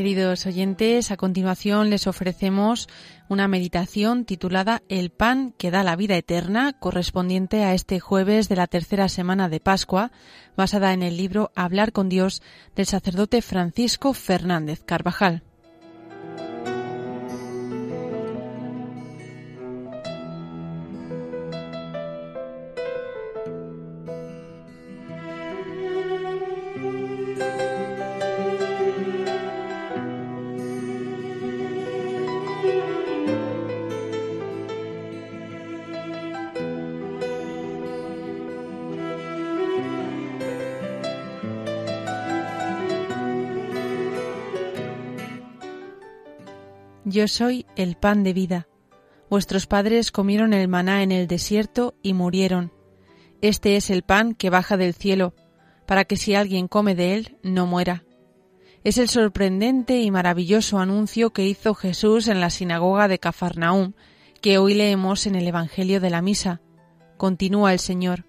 Queridos oyentes, a continuación les ofrecemos una meditación titulada El pan que da la vida eterna, correspondiente a este jueves de la tercera semana de Pascua, basada en el libro Hablar con Dios del sacerdote Francisco Fernández Carvajal. Yo soy el pan de vida. Vuestros padres comieron el maná en el desierto y murieron. Este es el pan que baja del cielo, para que si alguien come de él, no muera. Es el sorprendente y maravilloso anuncio que hizo Jesús en la sinagoga de Cafarnaúm, que hoy leemos en el Evangelio de la Misa. Continúa el Señor.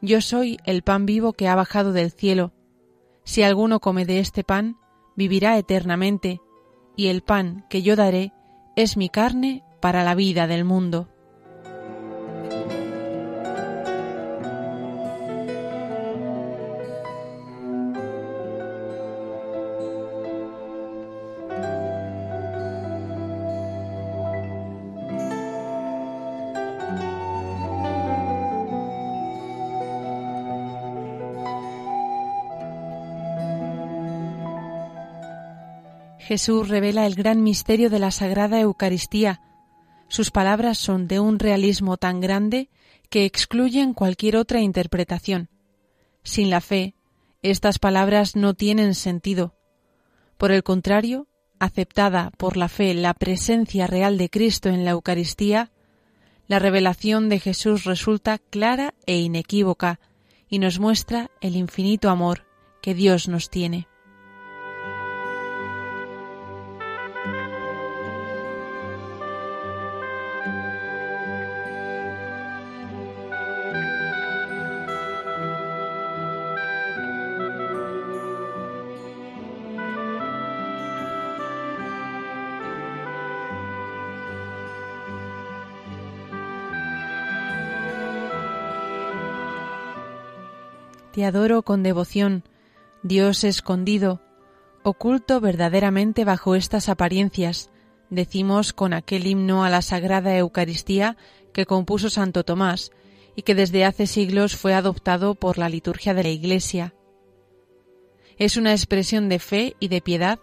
Yo soy el pan vivo que ha bajado del cielo. Si alguno come de este pan, vivirá eternamente y el pan que yo daré es mi carne para la vida del mundo. Jesús revela el gran misterio de la Sagrada Eucaristía. Sus palabras son de un realismo tan grande que excluyen cualquier otra interpretación. Sin la fe, estas palabras no tienen sentido. Por el contrario, aceptada por la fe la presencia real de Cristo en la Eucaristía, la revelación de Jesús resulta clara e inequívoca y nos muestra el infinito amor que Dios nos tiene. Te adoro con devoción, Dios escondido, oculto verdaderamente bajo estas apariencias, decimos con aquel himno a la Sagrada Eucaristía que compuso Santo Tomás y que desde hace siglos fue adoptado por la liturgia de la Iglesia. Es una expresión de fe y de piedad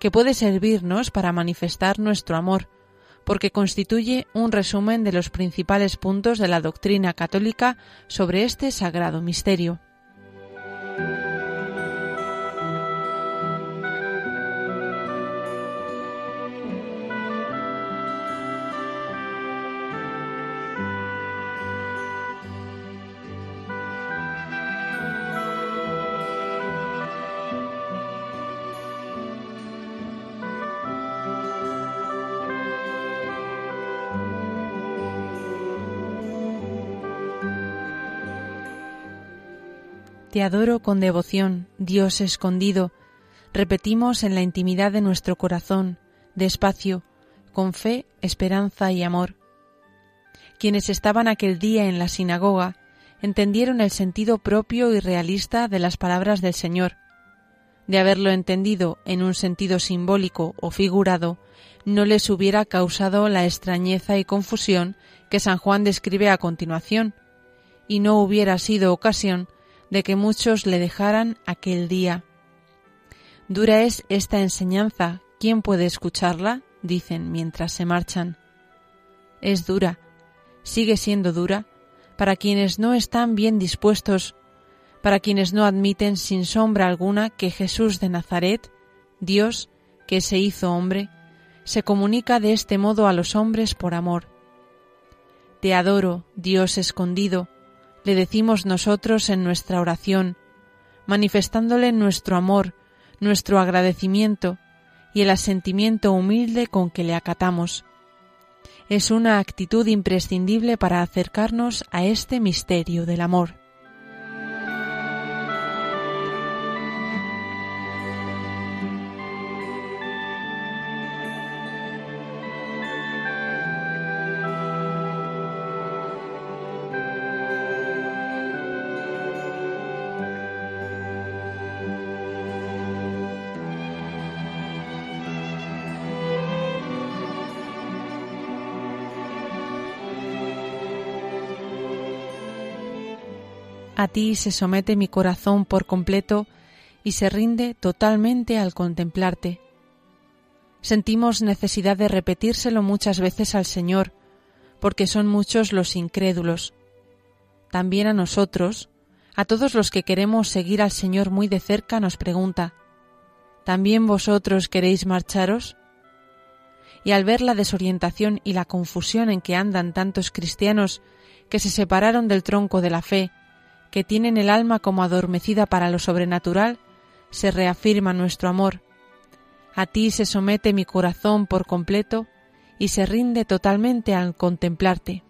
que puede servirnos para manifestar nuestro amor, porque constituye un resumen de los principales puntos de la doctrina católica sobre este sagrado misterio. Te adoro con devoción, Dios escondido, repetimos en la intimidad de nuestro corazón, despacio, con fe, esperanza y amor. Quienes estaban aquel día en la sinagoga entendieron el sentido propio y realista de las palabras del Señor. De haberlo entendido en un sentido simbólico o figurado, no les hubiera causado la extrañeza y confusión que San Juan describe a continuación, y no hubiera sido ocasión de que muchos le dejaran aquel día. Dura es esta enseñanza, ¿quién puede escucharla? dicen mientras se marchan. Es dura, sigue siendo dura, para quienes no están bien dispuestos, para quienes no admiten sin sombra alguna que Jesús de Nazaret, Dios, que se hizo hombre, se comunica de este modo a los hombres por amor. Te adoro, Dios escondido, le decimos nosotros en nuestra oración, manifestándole nuestro amor, nuestro agradecimiento y el asentimiento humilde con que le acatamos. Es una actitud imprescindible para acercarnos a este misterio del amor. A ti se somete mi corazón por completo y se rinde totalmente al contemplarte. Sentimos necesidad de repetírselo muchas veces al Señor, porque son muchos los incrédulos. También a nosotros, a todos los que queremos seguir al Señor muy de cerca, nos pregunta, ¿también vosotros queréis marcharos? Y al ver la desorientación y la confusión en que andan tantos cristianos que se separaron del tronco de la fe, que tienen el alma como adormecida para lo sobrenatural, se reafirma nuestro amor. A ti se somete mi corazón por completo y se rinde totalmente al contemplarte.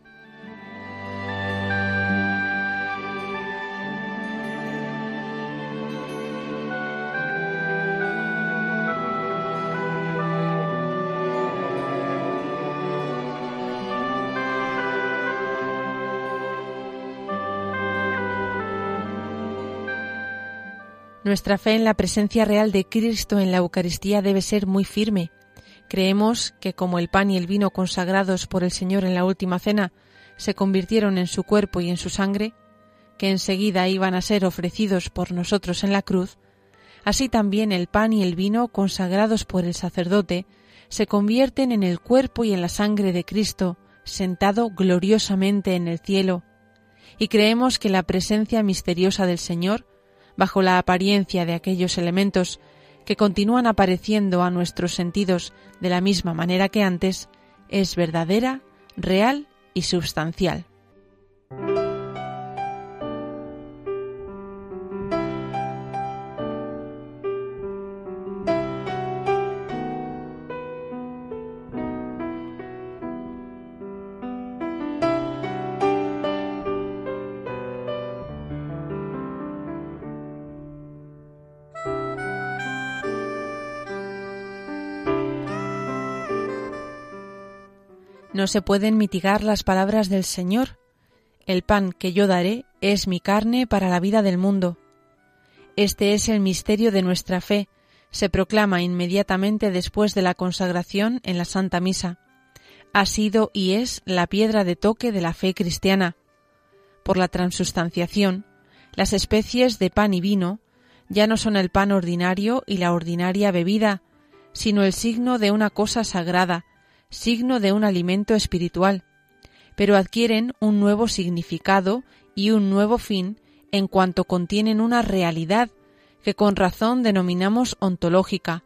Nuestra fe en la presencia real de Cristo en la Eucaristía debe ser muy firme. Creemos que como el pan y el vino consagrados por el Señor en la última cena se convirtieron en su cuerpo y en su sangre, que enseguida iban a ser ofrecidos por nosotros en la cruz, así también el pan y el vino consagrados por el sacerdote se convierten en el cuerpo y en la sangre de Cristo, sentado gloriosamente en el cielo, y creemos que la presencia misteriosa del Señor bajo la apariencia de aquellos elementos que continúan apareciendo a nuestros sentidos de la misma manera que antes, es verdadera, real y substancial. No se pueden mitigar las palabras del Señor. El pan que yo daré es mi carne para la vida del mundo. Este es el misterio de nuestra fe, se proclama inmediatamente después de la consagración en la Santa Misa. Ha sido y es la piedra de toque de la fe cristiana. Por la transustanciación, las especies de pan y vino ya no son el pan ordinario y la ordinaria bebida, sino el signo de una cosa sagrada, signo de un alimento espiritual, pero adquieren un nuevo significado y un nuevo fin en cuanto contienen una realidad que con razón denominamos ontológica,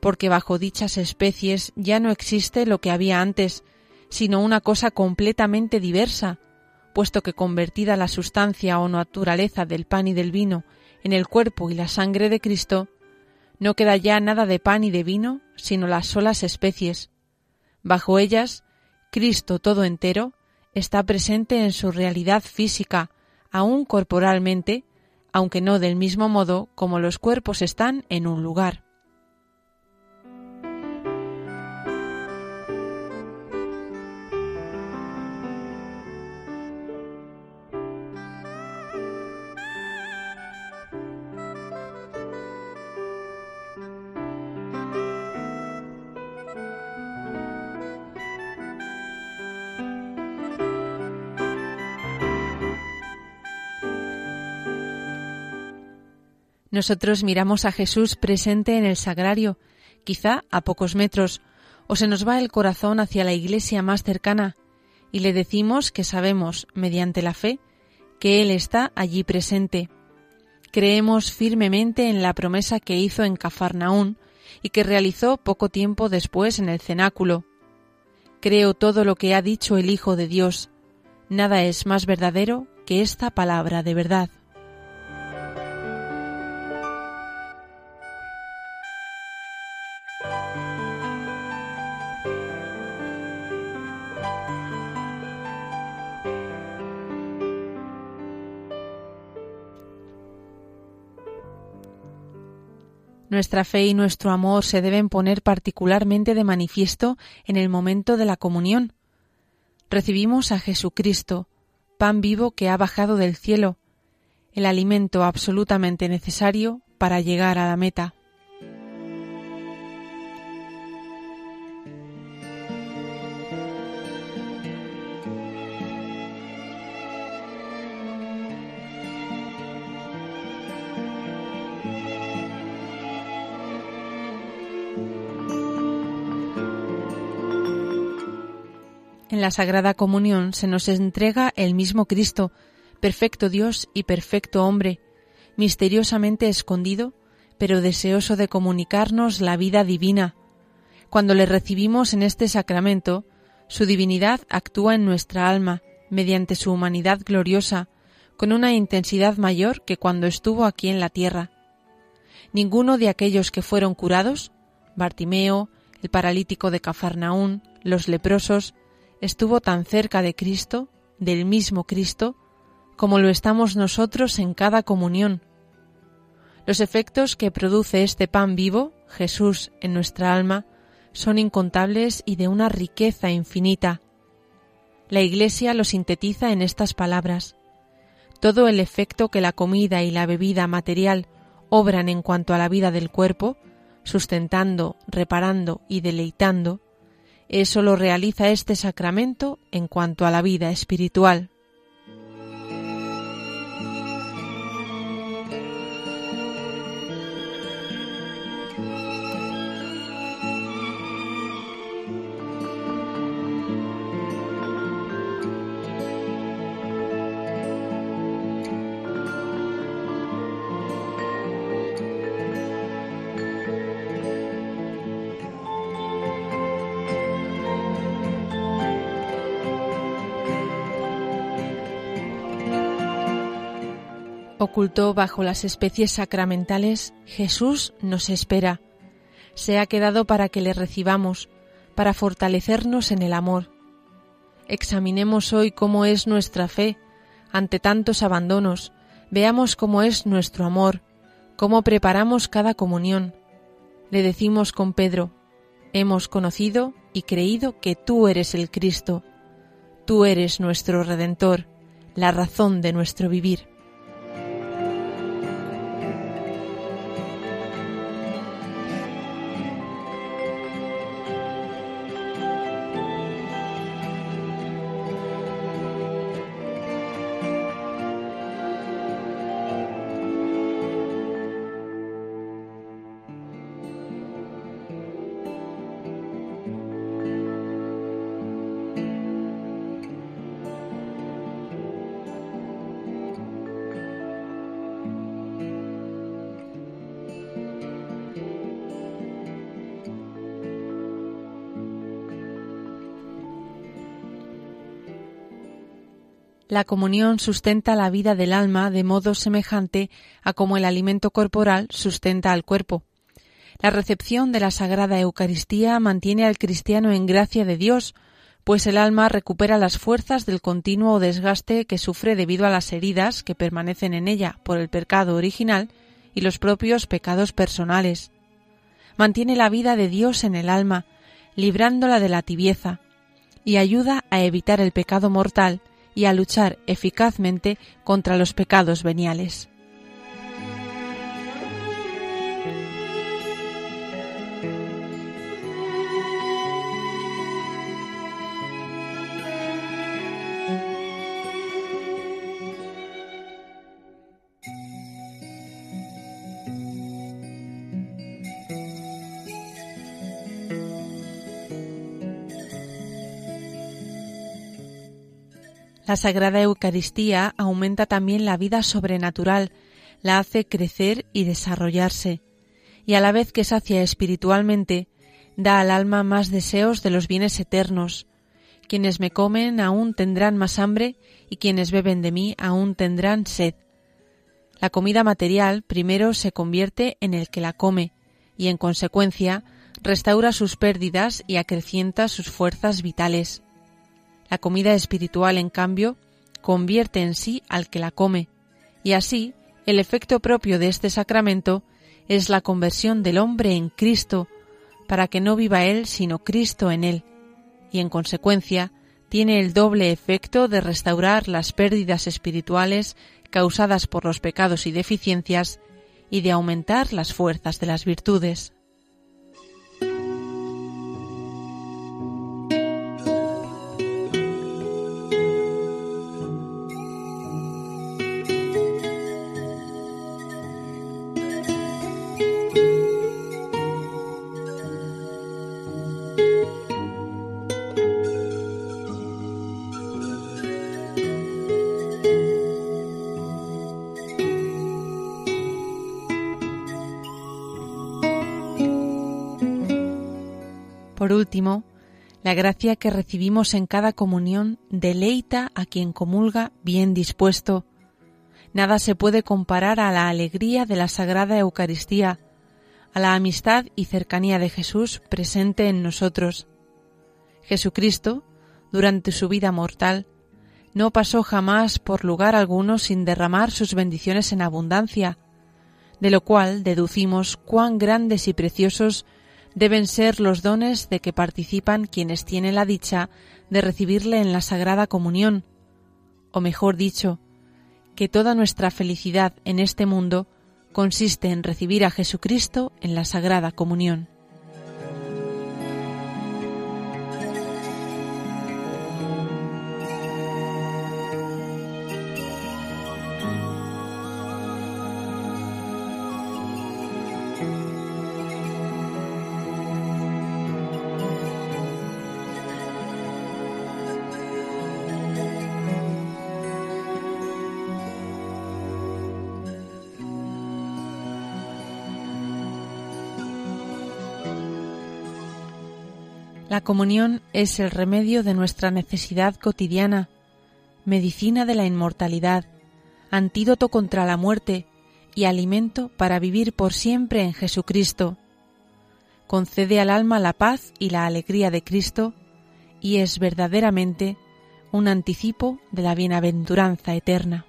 porque bajo dichas especies ya no existe lo que había antes, sino una cosa completamente diversa, puesto que convertida la sustancia o naturaleza del pan y del vino en el cuerpo y la sangre de Cristo, no queda ya nada de pan y de vino, sino las solas especies, Bajo ellas, Cristo todo entero está presente en su realidad física, aún corporalmente, aunque no del mismo modo como los cuerpos están en un lugar. Nosotros miramos a Jesús presente en el sagrario, quizá a pocos metros, o se nos va el corazón hacia la iglesia más cercana, y le decimos que sabemos, mediante la fe, que Él está allí presente. Creemos firmemente en la promesa que hizo en Cafarnaún y que realizó poco tiempo después en el cenáculo. Creo todo lo que ha dicho el Hijo de Dios. Nada es más verdadero que esta palabra de verdad. Nuestra fe y nuestro amor se deben poner particularmente de manifiesto en el momento de la comunión. Recibimos a Jesucristo, pan vivo que ha bajado del cielo, el alimento absolutamente necesario para llegar a la meta. La Sagrada Comunión se nos entrega el mismo Cristo, perfecto Dios y perfecto hombre, misteriosamente escondido, pero deseoso de comunicarnos la vida divina. Cuando le recibimos en este sacramento, su divinidad actúa en nuestra alma, mediante su humanidad gloriosa, con una intensidad mayor que cuando estuvo aquí en la tierra. Ninguno de aquellos que fueron curados, Bartimeo, el paralítico de Cafarnaún, los leprosos, estuvo tan cerca de Cristo, del mismo Cristo, como lo estamos nosotros en cada comunión. Los efectos que produce este pan vivo, Jesús, en nuestra alma, son incontables y de una riqueza infinita. La Iglesia lo sintetiza en estas palabras. Todo el efecto que la comida y la bebida material obran en cuanto a la vida del cuerpo, sustentando, reparando y deleitando, eso lo realiza este sacramento en cuanto a la vida espiritual. Oculto bajo las especies sacramentales, Jesús nos espera. Se ha quedado para que le recibamos, para fortalecernos en el amor. Examinemos hoy cómo es nuestra fe ante tantos abandonos, veamos cómo es nuestro amor, cómo preparamos cada comunión. Le decimos con Pedro, hemos conocido y creído que tú eres el Cristo, tú eres nuestro Redentor, la razón de nuestro vivir. La comunión sustenta la vida del alma de modo semejante a como el alimento corporal sustenta al cuerpo. La recepción de la Sagrada Eucaristía mantiene al cristiano en gracia de Dios, pues el alma recupera las fuerzas del continuo desgaste que sufre debido a las heridas que permanecen en ella por el pecado original y los propios pecados personales. Mantiene la vida de Dios en el alma, librándola de la tibieza, y ayuda a evitar el pecado mortal y a luchar eficazmente contra los pecados veniales. La Sagrada Eucaristía aumenta también la vida sobrenatural, la hace crecer y desarrollarse, y a la vez que sacia espiritualmente, da al alma más deseos de los bienes eternos. Quienes me comen aún tendrán más hambre y quienes beben de mí aún tendrán sed. La comida material primero se convierte en el que la come y en consecuencia restaura sus pérdidas y acrecienta sus fuerzas vitales. La comida espiritual, en cambio, convierte en sí al que la come, y así el efecto propio de este sacramento es la conversión del hombre en Cristo, para que no viva él sino Cristo en él, y en consecuencia tiene el doble efecto de restaurar las pérdidas espirituales causadas por los pecados y deficiencias y de aumentar las fuerzas de las virtudes. Por último, la gracia que recibimos en cada comunión deleita a quien comulga bien dispuesto. Nada se puede comparar a la alegría de la Sagrada Eucaristía, a la amistad y cercanía de Jesús presente en nosotros. Jesucristo, durante su vida mortal, no pasó jamás por lugar alguno sin derramar sus bendiciones en abundancia, de lo cual deducimos cuán grandes y preciosos deben ser los dones de que participan quienes tienen la dicha de recibirle en la Sagrada Comunión, o mejor dicho, que toda nuestra felicidad en este mundo consiste en recibir a Jesucristo en la Sagrada Comunión. La comunión es el remedio de nuestra necesidad cotidiana, medicina de la inmortalidad, antídoto contra la muerte y alimento para vivir por siempre en Jesucristo. Concede al alma la paz y la alegría de Cristo y es verdaderamente un anticipo de la bienaventuranza eterna.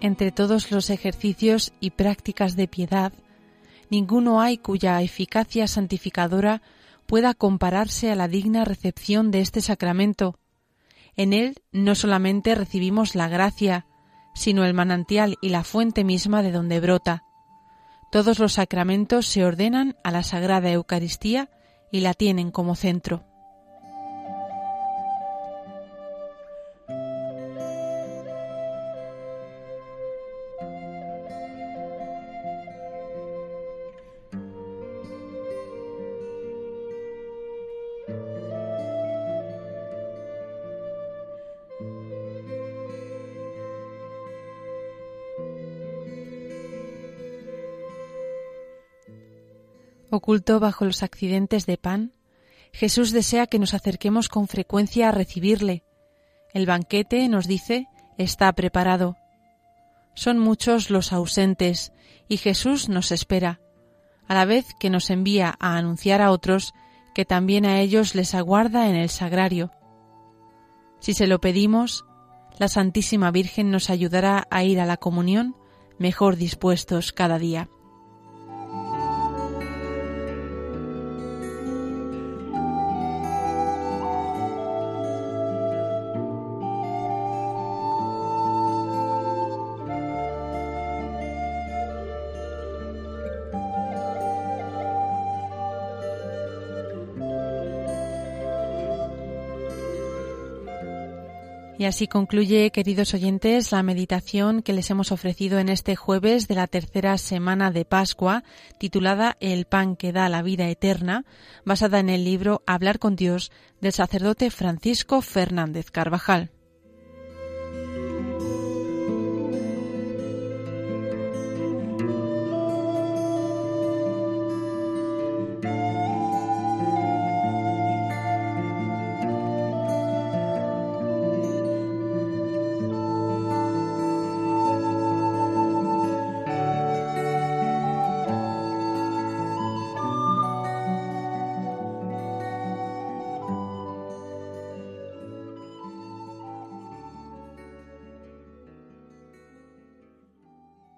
Entre todos los ejercicios y prácticas de piedad, ninguno hay cuya eficacia santificadora pueda compararse a la digna recepción de este sacramento. En él no solamente recibimos la gracia, sino el manantial y la fuente misma de donde brota. Todos los sacramentos se ordenan a la Sagrada Eucaristía y la tienen como centro. Oculto bajo los accidentes de pan, Jesús desea que nos acerquemos con frecuencia a recibirle. El banquete, nos dice, está preparado. Son muchos los ausentes, y Jesús nos espera, a la vez que nos envía a anunciar a otros que también a ellos les aguarda en el sagrario. Si se lo pedimos, la Santísima Virgen nos ayudará a ir a la comunión mejor dispuestos cada día. Y así concluye, queridos oyentes, la meditación que les hemos ofrecido en este jueves de la tercera semana de Pascua, titulada El pan que da la vida eterna, basada en el libro Hablar con Dios del sacerdote Francisco Fernández Carvajal.